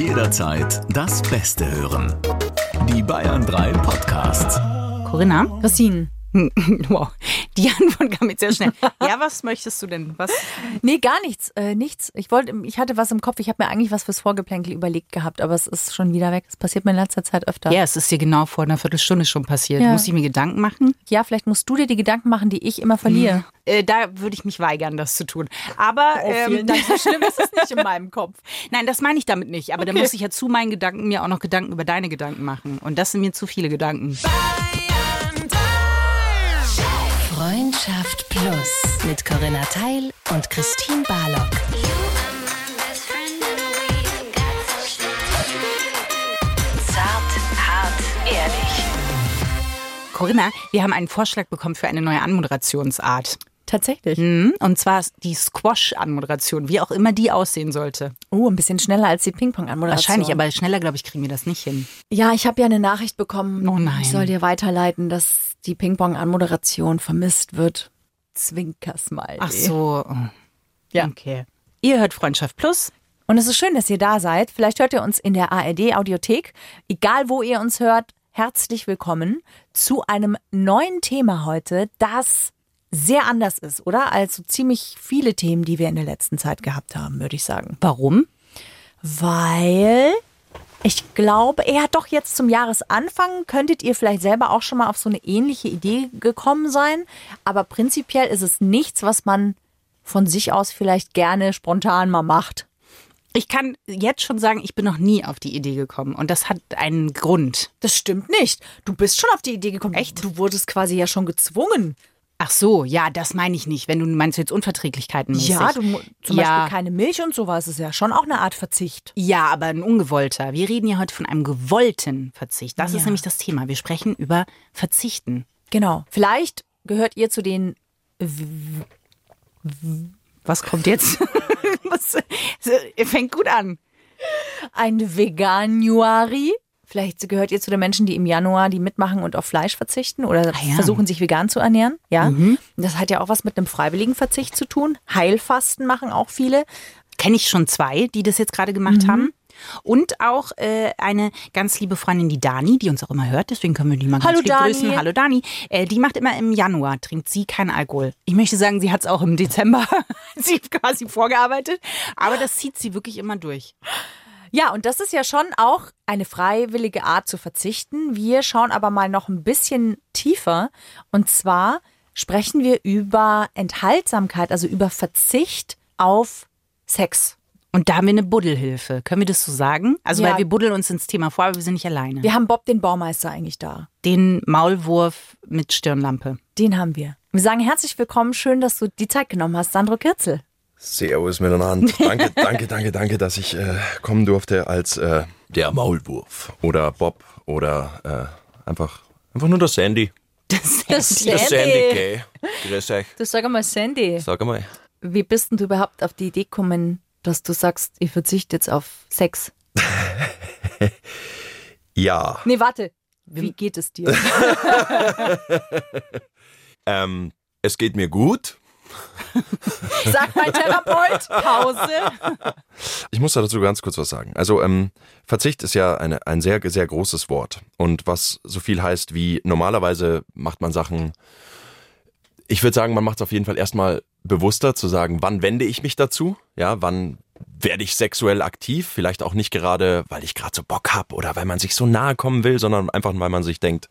Jederzeit das Beste hören. Die Bayern 3 Podcasts. Corinna? Christine. Wow, die Antwort kam jetzt sehr schnell. Ja, was möchtest du denn? Was? Nee, gar nichts. Äh, nichts. Ich wollte, ich hatte was im Kopf. Ich habe mir eigentlich was fürs Vorgeplänkel überlegt gehabt, aber es ist schon wieder weg. Es passiert mir in letzter Zeit öfter. Ja, es ist dir genau vor einer Viertelstunde schon passiert. Ja. Muss ich mir Gedanken machen? Ja, vielleicht musst du dir die Gedanken machen, die ich immer verliere. Äh, da würde ich mich weigern, das zu tun. Aber ähm, So schlimm ist es nicht in meinem Kopf. nein, das meine ich damit nicht. Aber da muss ich ja zu meinen Gedanken mir auch noch Gedanken über deine Gedanken machen. Und das sind mir zu viele Gedanken. Freundschaft Plus mit Corinna Teil und Christine Barlock. Zart, hart, ehrlich. Corinna, wir haben einen Vorschlag bekommen für eine neue Anmoderationsart. Tatsächlich. Mhm, Und zwar die Squash-Anmoderation, wie auch immer die aussehen sollte. Oh, ein bisschen schneller als die Ping-Pong-Anmoderation. Wahrscheinlich, aber schneller, glaube ich, kriegen wir das nicht hin. Ja, ich habe ja eine Nachricht bekommen. Oh nein. Ich soll dir weiterleiten, dass die Ping-Pong-Anmoderation vermisst wird. Zwinkersmiley. Ach so. oh. Ja. Okay. Ihr hört Freundschaft Plus. Und es ist schön, dass ihr da seid. Vielleicht hört ihr uns in der ARD-Audiothek. Egal, wo ihr uns hört, herzlich willkommen zu einem neuen Thema heute, das sehr anders ist, oder? Als so ziemlich viele Themen, die wir in der letzten Zeit gehabt haben, würde ich sagen. Warum? Weil ich glaube, er hat doch jetzt zum Jahresanfang, könntet ihr vielleicht selber auch schon mal auf so eine ähnliche Idee gekommen sein. Aber prinzipiell ist es nichts, was man von sich aus vielleicht gerne spontan mal macht. Ich kann jetzt schon sagen, ich bin noch nie auf die Idee gekommen. Und das hat einen Grund. Das stimmt nicht. Du bist schon auf die Idee gekommen. Echt? Du wurdest quasi ja schon gezwungen. Ach so, ja, das meine ich nicht. Wenn du meinst jetzt Unverträglichkeiten mäßig. Ja, du zum Ja. Beispiel keine Milch und sowas ist ja schon auch eine Art Verzicht. Ja, aber ein ungewollter. Wir reden ja heute von einem gewollten Verzicht. Das ist Ja. nämlich das Thema. Wir sprechen über Verzichten. Genau. Vielleicht gehört ihr zu den Was kommt jetzt? Was, ihr fängt gut an. ein Veganuari. Vielleicht gehört ihr zu den Menschen, die im Januar die mitmachen und auf Fleisch verzichten oder Ah ja. Mhm. versuchen, sich vegan zu ernähren. Ja, das hat ja auch was mit einem freiwilligen Verzicht zu tun. Heilfasten machen auch viele. Kenne ich schon zwei, die das jetzt gerade gemacht Mhm. haben. Und auch äh, eine ganz liebe Freundin, die Dani, die uns auch immer hört, deswegen können wir die mal ganz Hallo, Dani. grüßen. Hallo Dani. Äh, die macht immer im Januar, trinkt sie keinen Alkohol. Ich möchte sagen, sie hat es auch im Dezember sie hat quasi vorgearbeitet, aber das zieht sie wirklich immer durch. Ja, und das ist ja schon auch eine freiwillige Art zu verzichten. Wir schauen aber mal noch ein bisschen tiefer. Und zwar sprechen wir über Enthaltsamkeit, also über Verzicht auf Sex. Und da haben wir eine Buddelhilfe. Können wir das so sagen? Also, Ja. weil wir buddeln uns ins Thema vor, aber wir sind nicht alleine. Wir haben Bob, den Baumeister, eigentlich da. Den Maulwurf mit Stirnlampe. Den haben wir. Wir sagen herzlich willkommen. Schön, dass du die Zeit genommen hast, Sandro Kirzel. Servus miteinander. Danke, danke, danke, danke, dass ich äh, kommen durfte als äh, der Maulwurf oder Bob oder äh, einfach einfach nur der Sandy. Das Das Der Sandy, gell? Grüß euch. Du sag mal, Sandy, Sag mal. wie bist denn du überhaupt auf die Idee gekommen, dass du sagst, ich verzichte jetzt auf Sex? Ja, Nee, warte. Wie geht es dir? ähm, es geht mir gut. Sag mein Therapeut. Pause. Ich muss dazu ganz kurz was sagen. Also ähm, Verzicht ist ja eine, ein sehr, sehr großes Wort. Und was so viel heißt wie normalerweise macht man Sachen, ich würde sagen, man macht es auf jeden Fall erstmal bewusster zu sagen, wann wende ich mich dazu? Ja, wann werde ich sexuell aktiv? Vielleicht auch nicht gerade, weil ich gerade so Bock hab oder weil man sich so nahe kommen will, sondern einfach, weil man sich denkt,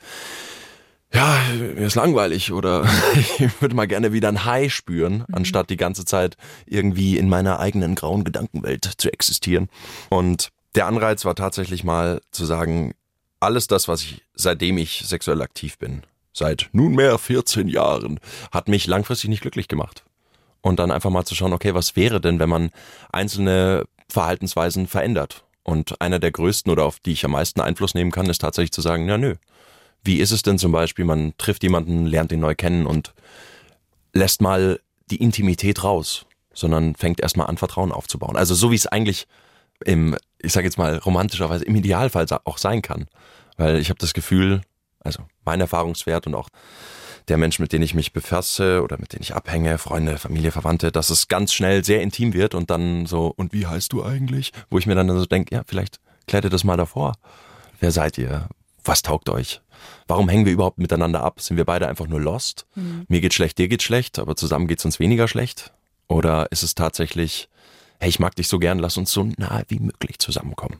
ja, mir ist langweilig oder ich würde mal gerne wieder ein High spüren, anstatt die ganze Zeit irgendwie in meiner eigenen grauen Gedankenwelt zu existieren. Und der Anreiz war tatsächlich mal zu sagen, alles das, was ich, seitdem ich sexuell aktiv bin, seit nunmehr 14 Jahren, hat mich langfristig nicht glücklich gemacht. Und dann einfach mal zu schauen, okay, was wäre denn, wenn man einzelne Verhaltensweisen verändert? Und einer der größten oder auf die ich am meisten Einfluss nehmen kann, ist tatsächlich zu sagen, ja, nö, wie ist es denn zum Beispiel, man trifft jemanden, lernt ihn neu kennen und lässt mal die Intimität raus, sondern fängt erstmal an, Vertrauen aufzubauen. Also so wie es eigentlich im, ich sage jetzt mal romantischerweise, im Idealfall auch sein kann. Weil ich habe das Gefühl, also mein Erfahrungswert und auch der Mensch, mit dem ich mich befasse oder mit dem ich abhänge, Freunde, Familie, Verwandte, dass es ganz schnell sehr intim wird und dann so, und wie heißt du eigentlich? Wo ich mir dann so denke, ja, vielleicht klärt ihr das mal davor. Wer seid ihr? Was taugt euch? Warum hängen wir überhaupt miteinander ab? Sind wir beide einfach nur lost? Mir geht schlecht, dir geht schlecht, aber zusammen geht's uns weniger schlecht? Oder ist es tatsächlich, hey, ich mag dich so gern, lass uns so nahe wie möglich zusammenkommen?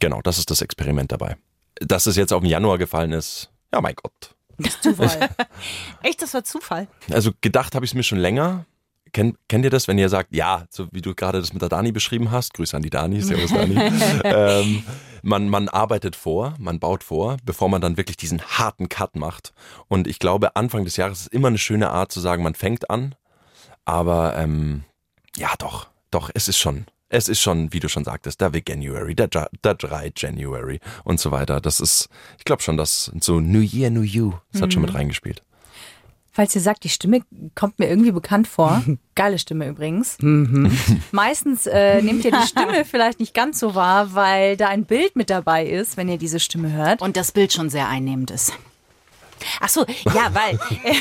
Genau, das ist das Experiment dabei. Dass es jetzt auf den Januar gefallen ist, ja mein Gott. Zufall. Echt, das war Zufall. Also gedacht habe ich es mir schon länger. Kennt, kennt ihr das, wenn ihr sagt, ja, so wie du gerade das mit der Dani beschrieben hast, Grüße an die Dani, Servus Dani. ähm, man, man arbeitet vor, man baut vor, bevor man dann wirklich diesen harten Cut macht. Und ich glaube, Anfang des Jahres ist immer eine schöne Art zu sagen, man fängt an. Aber ähm, ja, doch, doch, es ist schon, es ist schon, wie du schon sagtest, der January, der, der 3 January und so weiter. Das ist, ich glaube schon, dass so New Year, New You, das hat schon mit reingespielt. Falls ihr sagt, die Stimme kommt mir irgendwie bekannt vor. Geile Stimme übrigens. Meistens äh, nehmt ihr die Stimme vielleicht nicht ganz so wahr, weil da ein Bild mit dabei ist, wenn ihr diese Stimme hört. Und das Bild schon sehr einnehmend ist. Ach so, ja, weil äh,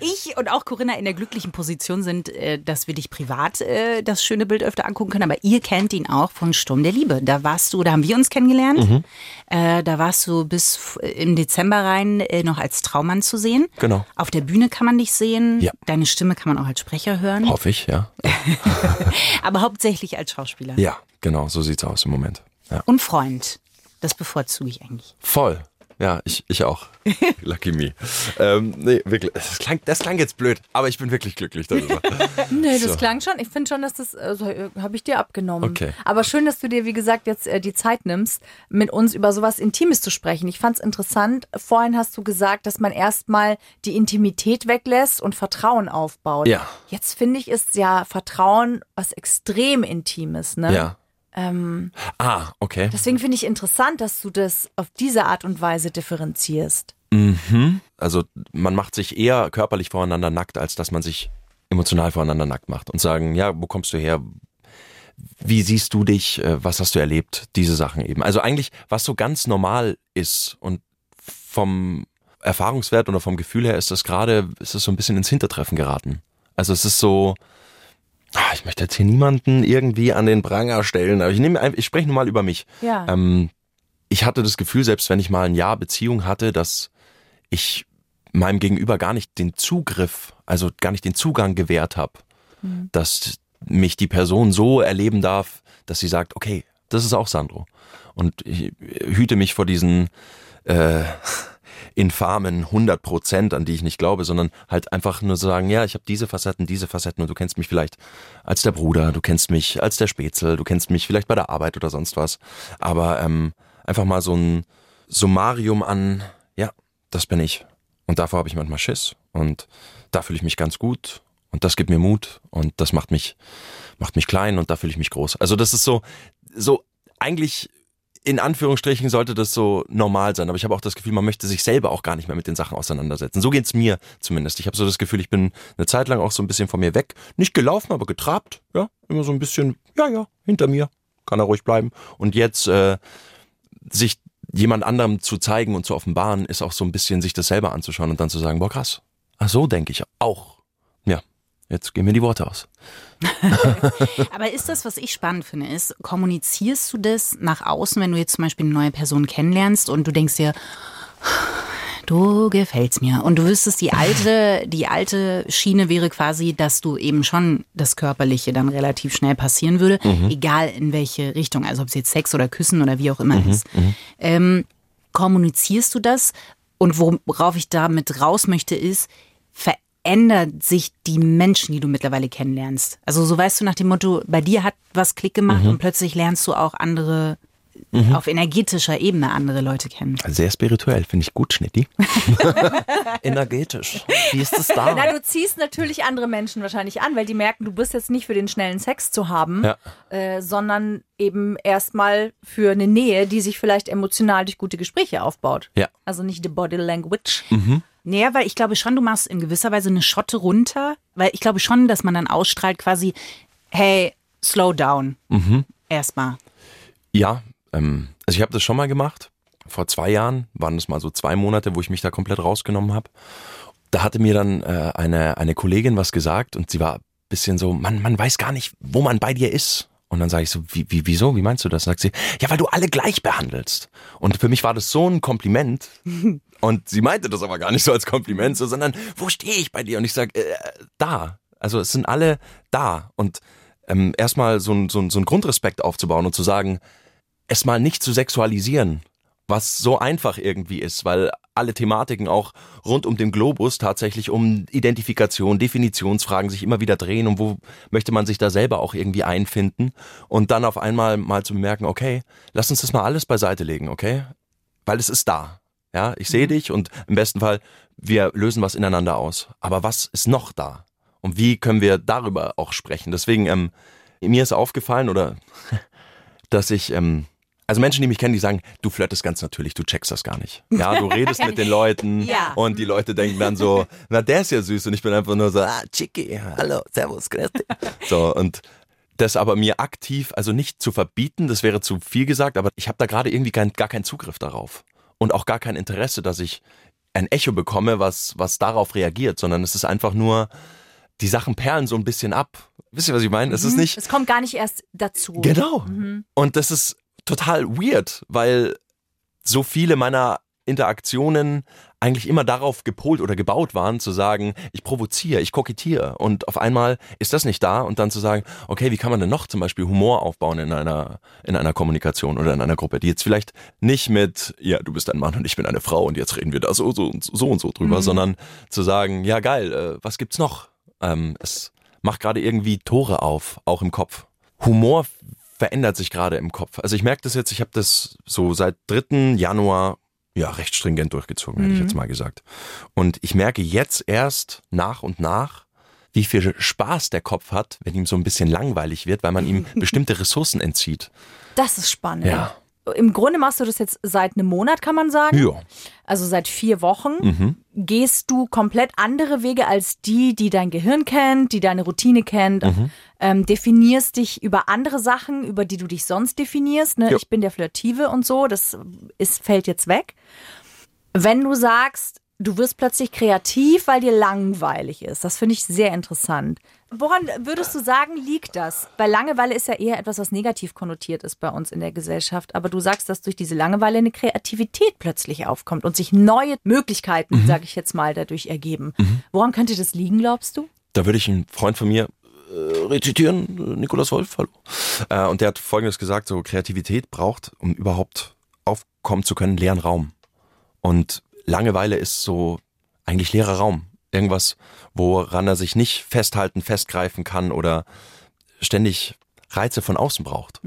ich und auch Corinna in der glücklichen Position sind, äh, dass wir dich privat äh, das schöne Bild öfter angucken können. Aber ihr kennt ihn auch von Sturm der Liebe. Da warst du, da haben wir uns kennengelernt. Äh, da warst du bis im Dezember rein noch als Traummann zu sehen. Genau. Auf der Bühne kann man dich sehen. Ja. Deine Stimme kann man auch als Sprecher hören. Hoffe ich, ja. Aber hauptsächlich als Schauspieler. Ja, genau, so sieht's aus im Moment. Ja. Und Freund. Das bevorzuge ich eigentlich. Voll. Ja, ich, ich auch. Lucky me. Ähm, nee, wirklich. Das klang, das klang jetzt blöd, aber ich bin wirklich glücklich darüber. Nee, das So. klang schon. Ich finde schon, dass das, also, habe ich dir abgenommen. Okay. Aber schön, dass du dir, wie gesagt, jetzt äh, die Zeit nimmst, mit uns über sowas Intimes zu sprechen. Ich fand es interessant. Vorhin hast du gesagt, dass man erstmal die Intimität weglässt und Vertrauen aufbaut. Ja. Jetzt finde ich, ist ja Vertrauen was extrem Intimes, ne? Ja. Ähm, Ah, okay. deswegen finde ich interessant, dass du das auf diese Art und Weise differenzierst. Mhm. Also man macht sich eher körperlich voreinander nackt, als dass man sich emotional voreinander nackt macht und sagen, ja, wo kommst du her? Wie siehst du dich? Äh, Was hast du erlebt? Diese Sachen eben. Also eigentlich, was so ganz normal ist und vom Erfahrungswert oder vom Gefühl her ist das gerade, ist es so ein bisschen ins Hintertreffen geraten. Also es ist so, ich möchte jetzt hier niemanden irgendwie an den Pranger stellen, aber ich nehme, ich spreche nur mal über mich. Ja. Ähm, ich hatte das Gefühl, selbst wenn ich mal ein Jahr Beziehung hatte, dass ich meinem Gegenüber gar nicht den Zugriff, also gar nicht den Zugang gewährt habe, dass mich die Person so erleben darf, dass sie sagt, okay, das ist auch Sandro. Und ich hüte mich vor diesen äh, infamen 100 Prozent, an die ich nicht glaube, sondern halt einfach nur sagen, ja, ich habe diese Facetten, diese Facetten und du kennst mich vielleicht als der Bruder, du kennst mich als der Spätzel, du kennst mich vielleicht bei der Arbeit oder sonst was. Aber ähm, einfach mal so ein Summarium an, ja, das bin ich. Und davor habe ich manchmal Schiss und da fühle ich mich ganz gut und das gibt mir Mut und das macht mich, macht mich klein und da fühle ich mich groß. Also das ist so, so eigentlich in Anführungsstrichen sollte das so normal sein, aber ich habe auch das Gefühl, man möchte sich selber auch gar nicht mehr mit den Sachen auseinandersetzen. So geht's mir zumindest. Ich habe so das Gefühl, ich bin eine Zeit lang auch so ein bisschen von mir weg, nicht gelaufen, aber getrabt, ja, immer so ein bisschen, ja, ja, hinter mir, kann er ruhig bleiben. Und jetzt äh, sich jemand anderem zu zeigen und zu offenbaren, ist auch so ein bisschen sich das selber anzuschauen und dann zu sagen, boah krass, ach so denke ich auch. Jetzt gehen mir die Worte aus. Aber ist das, was ich spannend finde, ist, kommunizierst du das nach außen, wenn du jetzt zum Beispiel eine neue Person kennenlernst und du denkst dir, du gefällst mir. Und du wüsstest, die alte, die alte Schiene wäre quasi, dass du eben schon das Körperliche dann relativ schnell passieren würde, egal in welche Richtung, also ob es jetzt Sex oder Küssen oder wie auch immer ist. Ähm, kommunizierst du das? Und worauf ich damit raus möchte, ist, verändert sich die Menschen, die du mittlerweile kennenlernst. Also so weißt du nach dem Motto, bei dir hat was Klick gemacht und plötzlich lernst du auch andere, auf energetischer Ebene andere Leute kennen. Sehr spirituell, finde ich gut, Schnitti. Energetisch. Wie ist es da? Na, du ziehst natürlich andere Menschen wahrscheinlich an, weil die merken, du bist jetzt nicht für den schnellen Sex zu haben, Ja. äh, sondern eben erstmal für eine Nähe, die sich vielleicht emotional durch gute Gespräche aufbaut. Ja. Also nicht the body language. Naja, weil ich glaube schon, du machst in gewisser Weise eine Schotte runter, weil ich glaube schon, dass man dann ausstrahlt quasi, hey, slow down. Erstmal. Ja, ähm, also ich habe das schon mal gemacht. vor zwei Jahren, waren es mal so zwei Monate, wo ich mich da komplett rausgenommen habe. Da hatte mir dann äh, eine, eine Kollegin was gesagt und sie war ein bisschen so, man, man weiß gar nicht, wo man bei dir ist. Und dann sage ich so, wie, wie, wieso? Wie meinst du das? Sagt sie, ja, weil du alle gleich behandelst. Und für mich war das so ein Kompliment. Und sie meinte das aber gar nicht so als Kompliment, so, sondern wo stehe ich bei dir? Und ich sage, äh, da. Also es sind alle da. Und ähm, erstmal so ein, so, ein, so ein Grundrespekt aufzubauen und zu sagen, es mal nicht zu sexualisieren, was so einfach irgendwie ist, weil alle Thematiken auch rund um den Globus tatsächlich um Identifikation, Definitionsfragen sich immer wieder drehen und wo möchte man sich da selber auch irgendwie einfinden und dann auf einmal mal zu bemerken, okay, lass uns das mal alles beiseite legen, okay? Weil es ist da. Ja, ich sehe dich und im besten Fall wir lösen was ineinander aus. Aber was ist noch da? Und wie können wir darüber auch sprechen? Deswegen, ähm, mir ist aufgefallen oder dass ich ähm, also Menschen, die mich kennen, die sagen, du flirtest ganz natürlich, du checkst das gar nicht. Ja, du redest mit den Leuten Ja. und die Leute denken dann so, na der ist ja süß und ich bin einfach nur so, ah, Chicky, hallo, servus, grüß dich. So und das aber mir aktiv, also nicht zu verbieten, das wäre zu viel gesagt, aber ich habe da gerade irgendwie kein, gar keinen Zugriff darauf und auch gar kein Interesse, dass ich ein Echo bekomme, was, was darauf reagiert, sondern es ist einfach nur, die Sachen perlen so ein bisschen ab. Wisst ihr, was ich meine? Es ist nicht, Es kommt gar nicht erst dazu. Genau. Und das ist total weird, weil so viele meiner Interaktionen eigentlich immer darauf gepolt oder gebaut waren, zu sagen, ich provoziere, ich kokettiere und auf einmal ist das nicht da und dann zu sagen, okay, wie kann man denn noch zum Beispiel Humor aufbauen in einer, in einer Kommunikation oder in einer Gruppe, die jetzt vielleicht nicht mit, ja, du bist ein Mann und ich bin eine Frau und jetzt reden wir da so, so, und so und so drüber, sondern zu sagen, ja geil, äh, was gibt's noch? Ähm, es macht gerade irgendwie Tore auf, auch im Kopf. Humor verändert sich gerade im Kopf. Also ich merke das jetzt, ich habe das so seit 3. Januar ja recht stringent durchgezogen, hätte ich jetzt mal gesagt. Und ich merke jetzt erst nach und nach, wie viel Spaß der Kopf hat, wenn ihm so ein bisschen langweilig wird, weil man ihm bestimmte Ressourcen entzieht. Das ist spannend. Ja. Im Grunde machst du das jetzt seit einem Monat, kann man sagen. Ja. Also seit vier Wochen. Mhm. Gehst du komplett andere Wege als die, die dein Gehirn kennt, die deine Routine kennt. Mhm. Ähm, definierst dich über andere Sachen, über die du dich sonst definierst. Ne? Ich bin der Flirtive und so. Das ist, fällt jetzt weg. Wenn du sagst, du wirst plötzlich kreativ, weil dir langweilig ist, das finde ich sehr interessant. Woran würdest du sagen, liegt das? Weil Langeweile ist ja eher etwas, was negativ konnotiert ist bei uns in der Gesellschaft. Aber du sagst, dass durch diese Langeweile eine Kreativität plötzlich aufkommt und sich neue Möglichkeiten, sage ich jetzt mal, dadurch ergeben. Woran könnte das liegen, glaubst du? Da würde ich einen Freund von mir rezitieren, äh, Nikolaus Wolf, hallo. Äh, und der hat Folgendes gesagt, so Kreativität braucht, um überhaupt aufkommen zu können, leeren Raum. Und Langeweile ist so eigentlich leerer Raum. Irgendwas, woran er sich nicht festhalten, festgreifen kann oder ständig Reize von außen braucht,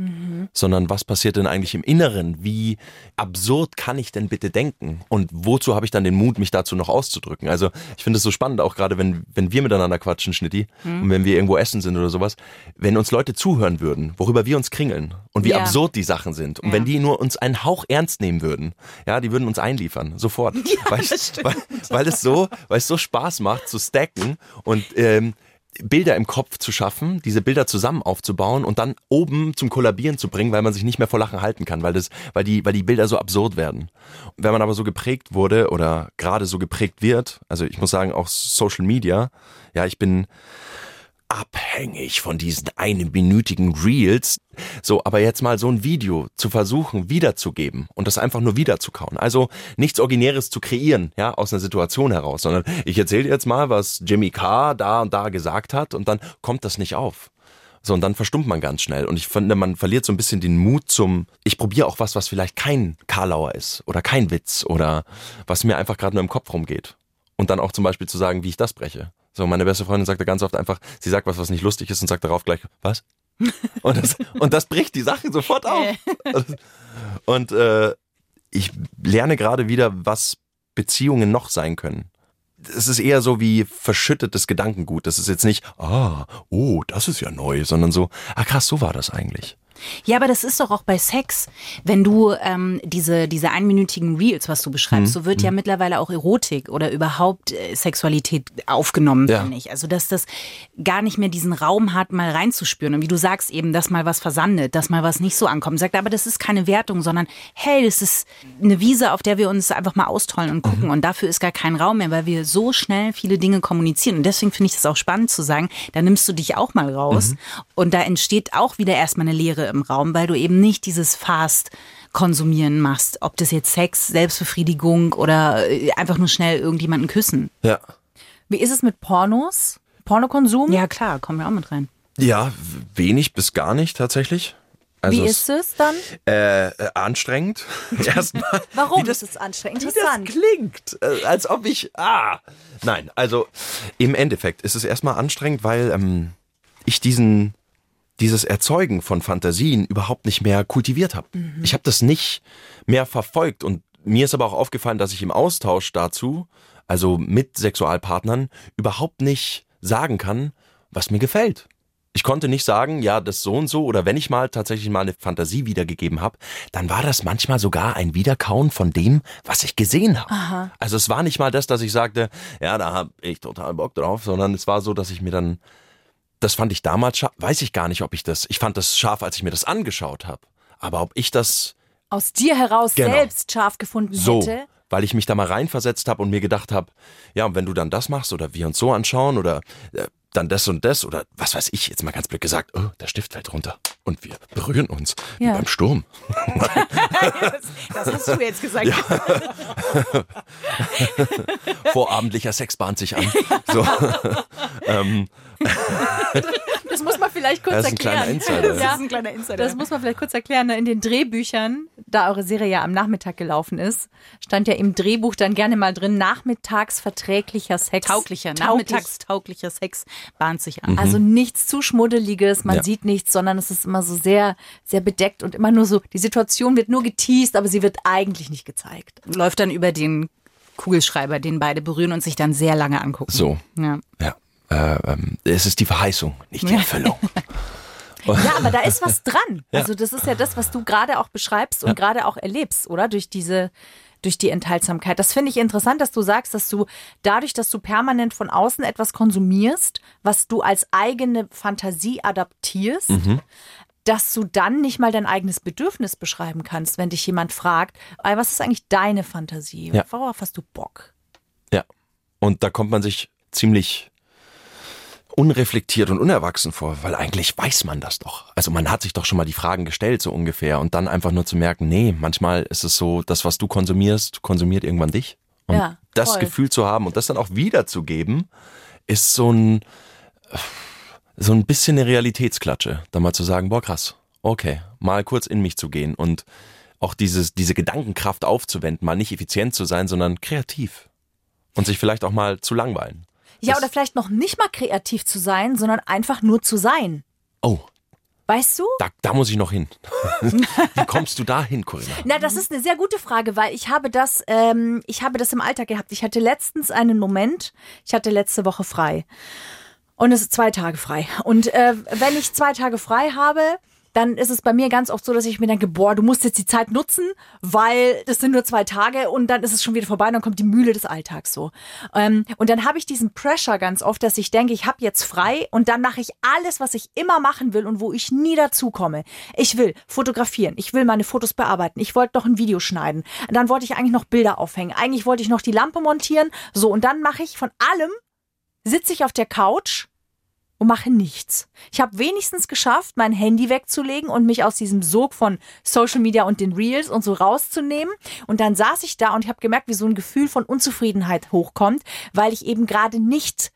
sondern was passiert denn eigentlich im Inneren? Wie absurd kann ich denn bitte denken? Und wozu habe ich dann den Mut, mich dazu noch auszudrücken? Also ich finde es so spannend, auch gerade wenn, wenn wir miteinander quatschen, Schnitti, und wenn wir irgendwo essen sind oder sowas, wenn uns Leute zuhören würden, worüber wir uns kringeln und wie Ja. absurd die Sachen sind. Und wenn die nur uns einen Hauch ernst nehmen würden, ja, die würden uns einliefern, sofort. weil, weil, weil es so, weil es so Spaß macht zu stacken und ähm, Bilder im Kopf zu schaffen, diese Bilder zusammen aufzubauen und dann oben zum Kollabieren zu bringen, weil man sich nicht mehr vor Lachen halten kann, weil das, weil die, weil die Bilder so absurd werden. Wenn man aber so geprägt wurde oder gerade so geprägt wird, also ich muss sagen auch Social Media, ja, ich bin abhängig von diesen einminütigen Reels. So, aber jetzt mal so ein Video zu versuchen wiederzugeben und das einfach nur wiederzukauen. Also nichts Originäres zu kreieren, ja, aus einer Situation heraus, sondern ich erzähle jetzt mal, was Jimmy Carr da und da gesagt hat und dann kommt das nicht auf. So, und dann verstummt man ganz schnell. Und ich finde, man verliert so ein bisschen den Mut zum, ich probiere auch was, was vielleicht kein Karlauer ist oder kein Witz oder was mir einfach gerade nur im Kopf rumgeht. Und dann auch zum Beispiel zu sagen, wie ich das breche. So, meine beste Freundin sagte ganz oft einfach, sie sagt was, was nicht lustig ist und sagt darauf gleich, was? Und das, und das bricht die Sache sofort auf. Und äh, ich lerne gerade wieder, was Beziehungen noch sein können. Es ist eher so wie verschüttetes Gedankengut. Das ist jetzt nicht, ah, oh, das ist ja neu, sondern so, ah krass, so war das eigentlich. Ja, aber das ist doch auch bei Sex. Wenn du ähm, diese, diese einminütigen Reels, was du beschreibst, so wird ja mittlerweile auch Erotik oder überhaupt äh, Sexualität aufgenommen, Ja. finde ich. Also, dass das gar nicht mehr diesen Raum hat, mal reinzuspüren. Und wie du sagst, eben, dass mal was versandet, dass mal was nicht so ankommt. Sagt, aber das ist keine Wertung, sondern hey, das ist eine Wiese, auf der wir uns einfach mal austollen und gucken. Und dafür ist gar kein Raum mehr, weil wir so schnell viele Dinge kommunizieren. Und deswegen finde ich das auch spannend zu sagen, da nimmst du dich auch mal raus. Und da entsteht auch wieder erstmal eine Leere im Raum, weil du eben nicht dieses Fast konsumieren machst. Ob das jetzt Sex, Selbstbefriedigung oder äh, einfach nur schnell irgendjemanden küssen. Ja. Wie ist es mit Pornos? Pornokonsum? Ja, klar, kommen wir auch mit rein. Ja, wenig bis gar nicht tatsächlich. Also Wie ist es dann? Äh, äh, anstrengend. Erstmal. Warum das- ist es anstrengend? Wie das Interessant. klingt, äh, als ob ich. Ah! Nein, also im Endeffekt ist es erstmal anstrengend, weil ähm, ich diesen dieses Erzeugen von Fantasien überhaupt nicht mehr kultiviert habe. Ich habe das nicht mehr verfolgt und mir ist aber auch aufgefallen, dass ich im Austausch dazu, also mit Sexualpartnern, überhaupt nicht sagen kann, was mir gefällt. Ich konnte nicht sagen, ja, das so und so, oder wenn ich mal tatsächlich mal eine Fantasie wiedergegeben habe, dann war das manchmal sogar ein Wiederkauen von dem, was ich gesehen habe. Also es war nicht mal das, dass ich sagte, ja, da habe ich total Bock drauf, sondern es war so, dass ich mir dann, das fand ich damals scharf, weiß ich gar nicht, ob ich das, ich fand das scharf, als ich mir das angeschaut habe. Aber ob ich das Aus dir heraus Genau. selbst scharf gefunden so, hätte. weil ich mich da mal reinversetzt habe und mir gedacht habe, ja, und wenn du dann das machst oder wir uns so anschauen oder äh, dann das und das oder was weiß ich, jetzt mal ganz blöd gesagt, oh, der Stift fällt runter und wir berühren uns wie Ja. beim Sturm. Das hast du jetzt gesagt. Vorabendlicher Sex bahnt sich an. So, ähm, Das muss man vielleicht kurz das ist ein erklären. kleiner Insider. Ja. ist ein kleiner Insider. Das muss man vielleicht kurz erklären. ne? In den Drehbüchern, da eure Serie ja am Nachmittag gelaufen ist, stand ja im Drehbuch dann gerne mal drin, nachmittags verträglicher Sex. tauglicher, Tauglich. nachmittagstauglicher Sex bahnt sich an. Also nichts zu Schmuddeliges, man Ja. sieht nichts, sondern es ist immer so sehr, sehr bedeckt und immer nur so, die Situation wird nur geteased, aber sie wird eigentlich nicht gezeigt. läuft dann über den Kugelschreiber, den beide berühren und sich dann sehr lange angucken. so, Ja. ja. Äh, ähm, es ist die Verheißung, nicht die Erfüllung. Ja, aber da ist was dran. Also das ist ja das, was du gerade auch beschreibst und gerade auch erlebst, oder? Durch diese, durch die Enthaltsamkeit. Das finde ich interessant, dass du sagst, dass du dadurch, dass du permanent von außen etwas konsumierst, was du als eigene Fantasie adaptierst, dass du dann nicht mal dein eigenes Bedürfnis beschreiben kannst, wenn dich jemand fragt, "Ey, was ist eigentlich deine Fantasie? Ja. Worauf hast du Bock? Ja. Und da kommt man sich ziemlich unreflektiert und unerwachsen vor, weil eigentlich weiß man das doch. Also man hat sich doch schon mal die Fragen gestellt, so ungefähr. Und dann einfach nur zu merken, nee, manchmal ist es so, das, was du konsumierst, konsumiert irgendwann dich. Und Ja, das. Gefühl zu haben und das dann auch wiederzugeben, ist so ein, so ein bisschen eine Realitätsklatsche. Da mal zu sagen, boah, krass, okay, mal kurz in mich zu gehen und auch dieses, diese Gedankenkraft aufzuwenden, mal nicht effizient zu sein, sondern kreativ. Und sich vielleicht auch mal zu langweilen. Ja, oder vielleicht noch nicht mal kreativ zu sein, sondern einfach nur zu sein. Oh, Weißt du? da, da muss ich noch hin. Wie kommst du da hin, Corinna? Na, das ist eine sehr gute Frage, weil ich habe das, ähm, ich habe das im Alltag gehabt. Ich hatte letztens einen Moment, ich hatte letzte Woche frei. Und es ist zwei Tage frei. Und äh, wenn ich zwei Tage frei habe, dann ist es bei mir ganz oft so, dass ich mir denke, boah, du musst jetzt die Zeit nutzen, weil das sind nur zwei Tage und dann ist es schon wieder vorbei und dann kommt die Mühle des Alltags so. Ähm, und dann habe ich diesen Pressure ganz oft, dass ich denke, ich habe jetzt frei und dann mache ich alles, was ich immer machen will und wo ich nie dazu komme. Ich will fotografieren, ich will meine Fotos bearbeiten, ich wollte noch ein Video schneiden, dann wollte ich eigentlich noch Bilder aufhängen, eigentlich wollte ich noch die Lampe montieren, so und dann mache ich von allem, sitze ich auf der Couch und mache nichts. Ich habe wenigstens geschafft, mein Handy wegzulegen und mich aus diesem Sog von Social Media und den Reels und so rauszunehmen. Und dann saß ich da und ich habe gemerkt, wie so ein Gefühl von Unzufriedenheit hochkommt, weil ich eben gerade nicht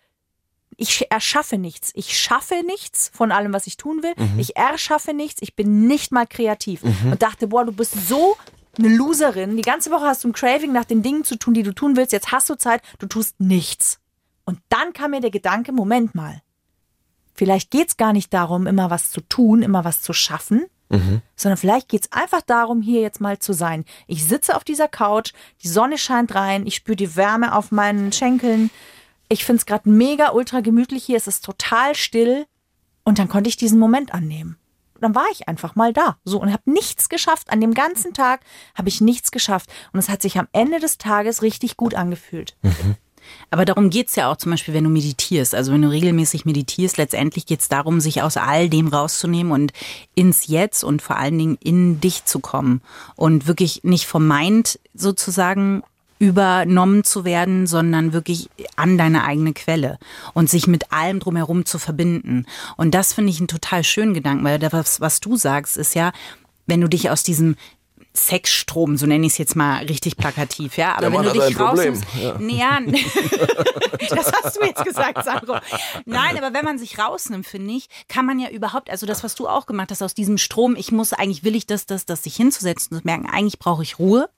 ich erschaffe nichts. Ich schaffe nichts von allem, was ich tun will. Ich erschaffe nichts. Ich bin nicht mal kreativ. Und dachte, boah, du bist so eine Loserin. Die ganze Woche hast du ein Craving nach den Dingen zu tun, die du tun willst. Jetzt hast du Zeit, du tust nichts. Und dann kam mir der Gedanke, Moment mal. Vielleicht geht's gar nicht darum, immer was zu tun, immer was zu schaffen, sondern vielleicht geht's einfach darum, hier jetzt mal zu sein. Ich sitze auf dieser Couch, die Sonne scheint rein, ich spüre die Wärme auf meinen Schenkeln. Ich find's gerade mega ultra gemütlich hier, es ist total still. Und dann konnte ich diesen Moment annehmen. dann war ich einfach mal da. So und habe nichts geschafft. An dem ganzen Tag habe ich nichts geschafft. Und es hat sich am Ende des Tages richtig gut angefühlt. Aber darum geht's ja auch zum Beispiel, wenn du meditierst. Also wenn du regelmäßig meditierst, letztendlich geht's darum, sich aus all dem rauszunehmen und ins Jetzt und vor allen Dingen in dich zu kommen. Und wirklich nicht vom Mind sozusagen übernommen zu werden, sondern wirklich an deine eigene Quelle und sich mit allem drumherum zu verbinden. Und das finde ich einen total schönen Gedanken, weil das, was du sagst, ist ja, wenn du dich aus diesem Sexstrom, so nenne ich es jetzt mal richtig plakativ, ja. Aber Der wenn Mann du dich rausnimmst, nee, ja, das hast du jetzt gesagt, Sandro. Nein, aber wenn man sich rausnimmt, finde ich, kann man ja überhaupt, also das, was du auch gemacht hast, aus diesem Strom, ich muss eigentlich, will ich das, das, das, sich hinzusetzen und zu merken, eigentlich brauche ich Ruhe.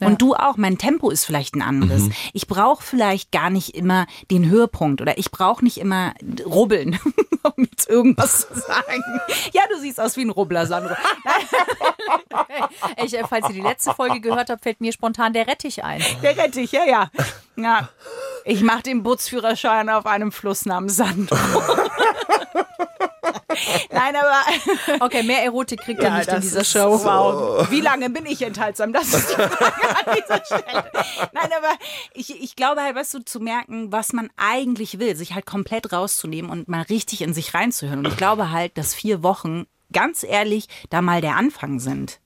Und du auch, mein Tempo ist vielleicht ein anderes. Mhm. Ich brauche vielleicht gar nicht immer den Höhepunkt oder ich brauche nicht immer rubbeln, um jetzt irgendwas zu sagen. Ja, du siehst aus wie ein Rubbler, Sandro. Ich, äh, falls ihr die letzte Folge gehört habt, fällt mir spontan der Rettich ein. Der Rettich, ja, ja. ja. Ich mache den Bootsführerschein auf einem Fluss namens Sandro. Nein, aber Okay, mehr Erotik kriegt ja, nicht in dieser Show. Wow. Wie lange bin ich enthaltsam? Das ist die Frage an dieser Stelle. Nein, aber ich, ich glaube halt, weißt du, zu merken, was man eigentlich will, sich halt komplett rauszunehmen und mal richtig in sich reinzuhören. Und ich glaube halt, dass vier Wochen, ganz ehrlich, da mal der Anfang sind.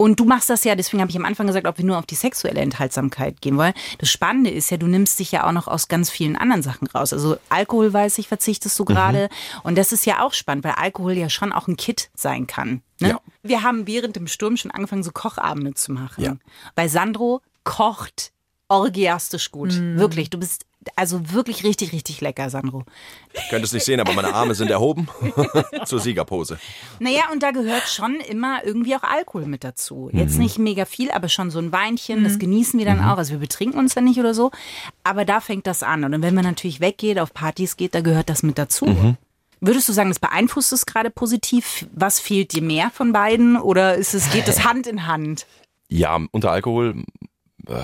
Und du machst das ja, deswegen habe ich am Anfang gesagt, ob wir nur auf die sexuelle Enthaltsamkeit gehen wollen. Das Spannende ist ja, du nimmst dich ja auch noch aus ganz vielen anderen Sachen raus. Also Alkohol, weiß ich, verzichtest du gerade. Und das ist ja auch spannend, weil Alkohol ja schon auch ein Kit sein kann. Ne? Ja. Wir haben während dem Sturm schon angefangen, so Kochabende zu machen. Ja. Weil Sandro kocht orgiastisch gut. Wirklich, du bist also wirklich richtig, richtig lecker, Sandro. Könnt es nicht sehen, aber meine Arme sind erhoben zur Siegerpose. Naja, und da gehört schon immer irgendwie auch Alkohol mit dazu. Jetzt nicht mega viel, aber schon so ein Weinchen, das genießen wir dann auch. Also wir betrinken uns ja nicht oder so. Aber da fängt das an. Und wenn man natürlich weggeht, auf Partys geht, da gehört das mit dazu. Würdest du sagen, das beeinflusst es gerade positiv? Was fehlt dir mehr von beiden? Oder ist es, geht das Hand in Hand? Ja, unter Alkohol äh,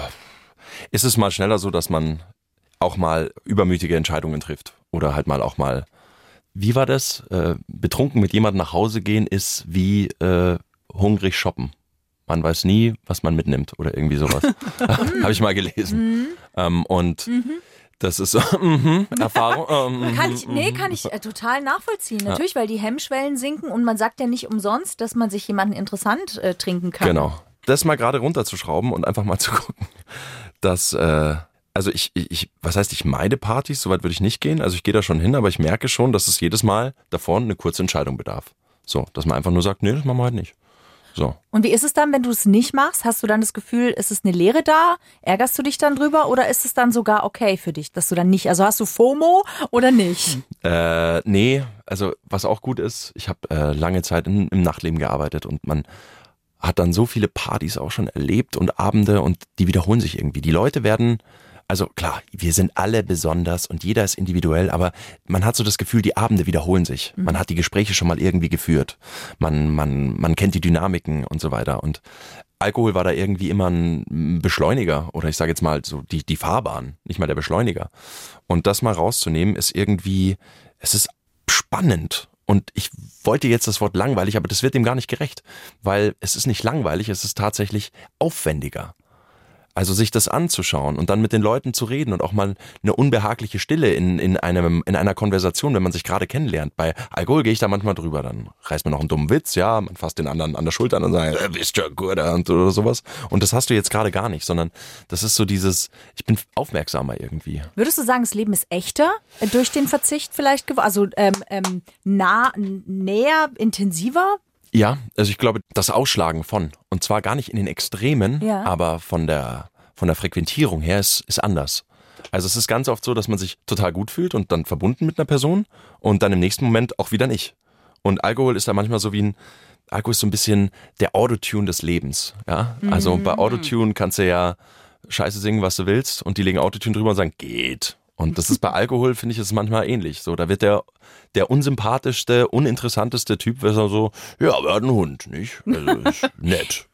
ist es mal schneller so, dass man auch mal übermütige Entscheidungen trifft. Oder halt mal auch mal, wie war das? Äh, betrunken mit jemandem nach Hause gehen ist wie äh, hungrig shoppen. Man weiß nie, was man mitnimmt oder irgendwie sowas. Habe ich mal gelesen. Ähm, und das ist so, mhm, Erfahrung. Ähm, Kann ich, nee, kann ich äh, total nachvollziehen. Natürlich, weil die Hemmschwellen sinken und man sagt ja nicht umsonst, dass man sich jemanden interessant äh, trinken kann. Genau. Das mal gerade runterzuschrauben und einfach mal zu gucken, dass, äh, also ich, ich, was heißt, ich meide Partys, soweit würde ich nicht gehen. Also ich gehe da schon hin, aber ich merke schon, dass es jedes Mal davor eine kurze Entscheidung bedarf. So, dass man einfach nur sagt, nee, das machen wir heute nicht. So. Und wie ist es dann, wenn du es nicht machst? Hast du dann das Gefühl, ist es eine Leere da? Ärgerst du dich dann drüber oder ist es dann sogar okay für dich, dass du dann nicht, also hast du FOMO oder nicht? Äh, nee, also was auch gut ist, ich habe äh, lange Zeit in, im Nachtleben gearbeitet und man hat dann so viele Partys auch schon erlebt und Abende und die wiederholen sich irgendwie. Die Leute werden, also klar, wir sind alle besonders und jeder ist individuell, aber man hat so das Gefühl, die Abende wiederholen sich. Man hat die Gespräche schon mal irgendwie geführt. Man, man, man kennt die Dynamiken und so weiter. Und Alkohol war da irgendwie immer ein Beschleuniger oder ich sage jetzt mal so die, die Fahrbahn, nicht mal der Beschleuniger. Und das mal rauszunehmen ist irgendwie, es ist spannend. Und ich wollte jetzt das Wort langweilig, aber das wird dem gar nicht gerecht, weil es ist nicht langweilig, es ist tatsächlich aufwendiger. Also sich das anzuschauen und dann mit den Leuten zu reden und auch mal eine unbehagliche Stille in, in, einem, in einer Konversation, wenn man sich gerade kennenlernt. Bei Alkohol gehe ich da manchmal drüber, dann reißt man noch einen dummen Witz, ja, man fasst den anderen an der Schulter und sagt, äh, bist ja gut oder sowas. Und das hast du jetzt gerade gar nicht, sondern das ist so dieses, ich bin aufmerksamer irgendwie. Würdest du sagen, das Leben ist echter durch den Verzicht vielleicht? Also ähm, ähm, nah, näher, intensiver? Ja, also ich glaube, das Ausschlagen von, und zwar gar nicht in den Extremen, Ja. aber von der, von der Frequentierung her ist, ist anders. Also es ist ganz oft so, dass man sich total gut fühlt und dann verbunden mit einer Person und dann im nächsten Moment auch wieder nicht. Und Alkohol ist da manchmal so wie ein, Alkohol ist so ein bisschen der Autotune des Lebens. Ja, also bei Autotune kannst du ja Scheiße singen, was du willst und die legen Autotune drüber und sagen, geht. Und das ist bei Alkohol, finde ich, ist es manchmal ähnlich. So, da wird der, der unsympathischste, uninteressanteste Typ, wird so, ja, aber er hat einen Hund, nicht? Also ist nett.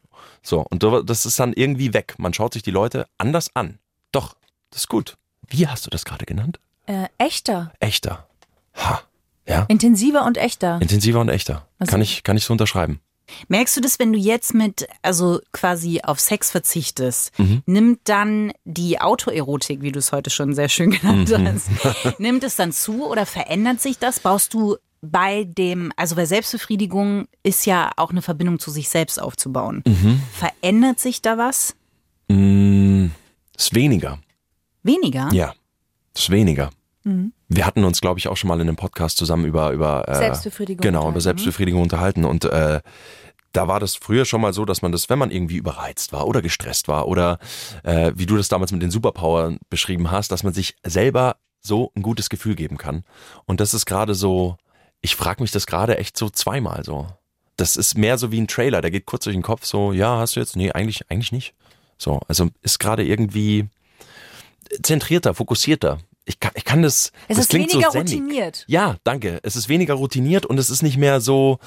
So, und da- das ist dann irgendwie weg. Man schaut sich die Leute anders an. Doch, das ist gut. Wie hast du das gerade genannt? Äh, echter. Echter. Ha. Ja. Intensiver und echter. Intensiver und echter. Also- kann, ich, kann ich so unterschreiben. Merkst du das, wenn du jetzt mit, also quasi auf Sex verzichtest, Mhm. nimmt dann die Autoerotik, wie du es heute schon sehr schön genannt Mhm. hast, nimmt es dann zu oder verändert sich das? Baust du bei dem, also bei Selbstbefriedigung ist ja auch eine Verbindung zu sich selbst aufzubauen. Mhm. Verändert sich da was? Mm, ist weniger. Weniger? Ja, ist weniger. Wir hatten uns, glaube ich, auch schon mal in einem Podcast zusammen über, über äh, Selbstbefriedigung Genau, unterhalten, über Selbstbefriedigung unterhalten. Und äh, da war das früher schon mal so, dass man das, wenn man irgendwie überreizt war oder gestresst war oder äh, wie du das damals mit den Superpower beschrieben hast, dass man sich selber so ein gutes Gefühl geben kann. Und das ist gerade so, ich frage mich das gerade echt so zweimal so. Das ist mehr so wie ein Trailer, der geht kurz durch den Kopf, so, ja, hast du jetzt? Nee, eigentlich, eigentlich nicht. So, also ist gerade irgendwie zentrierter, fokussierter. Ich kann, ich kann das. Es das ist weniger so routiniert. Ja, danke. Es ist weniger routiniert und es ist nicht mehr so.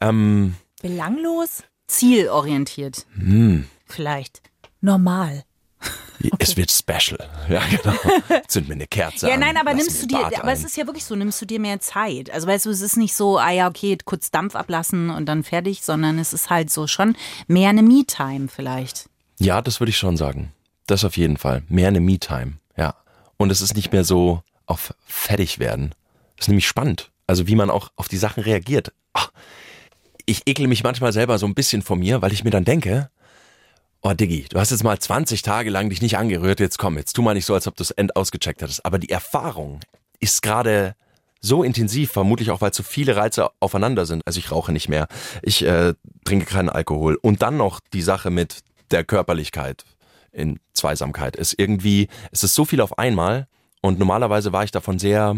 Ähm, Belanglos? Zielorientiert. hm, Vielleicht. Normal. Es wird special. Ja, genau. Zünd mir eine Kerze Ja, an, nein, aber lass nimmst du dir, Bart aber es ist ja wirklich so, nimmst du dir mehr Zeit. Also weißt du, es ist nicht so, ah ja, okay, kurz Dampf ablassen und dann fertig, sondern es ist halt so schon mehr eine Me-Time vielleicht. Ja, das würde ich schon sagen. Das auf jeden Fall. Mehr eine Me-Time. Und es ist nicht mehr so auf fertig werden. Das ist nämlich spannend. Also wie man auch auf die Sachen reagiert. Ach, ich ekel mich manchmal selber so ein bisschen vor mir, weil ich mir dann denke, oh Diggi, du hast jetzt mal 20 Tage lang dich nicht angerührt, jetzt komm, jetzt tu mal nicht so, als ob du es end ausgecheckt hättest. Aber die Erfahrung ist gerade so intensiv, vermutlich auch, weil zu viele Reize aufeinander sind. Also ich rauche nicht mehr, ich äh, trinke keinen Alkohol. Und dann noch die Sache mit der Körperlichkeit in Zweisamkeit ist irgendwie, es ist so viel auf einmal und normalerweise war ich davon sehr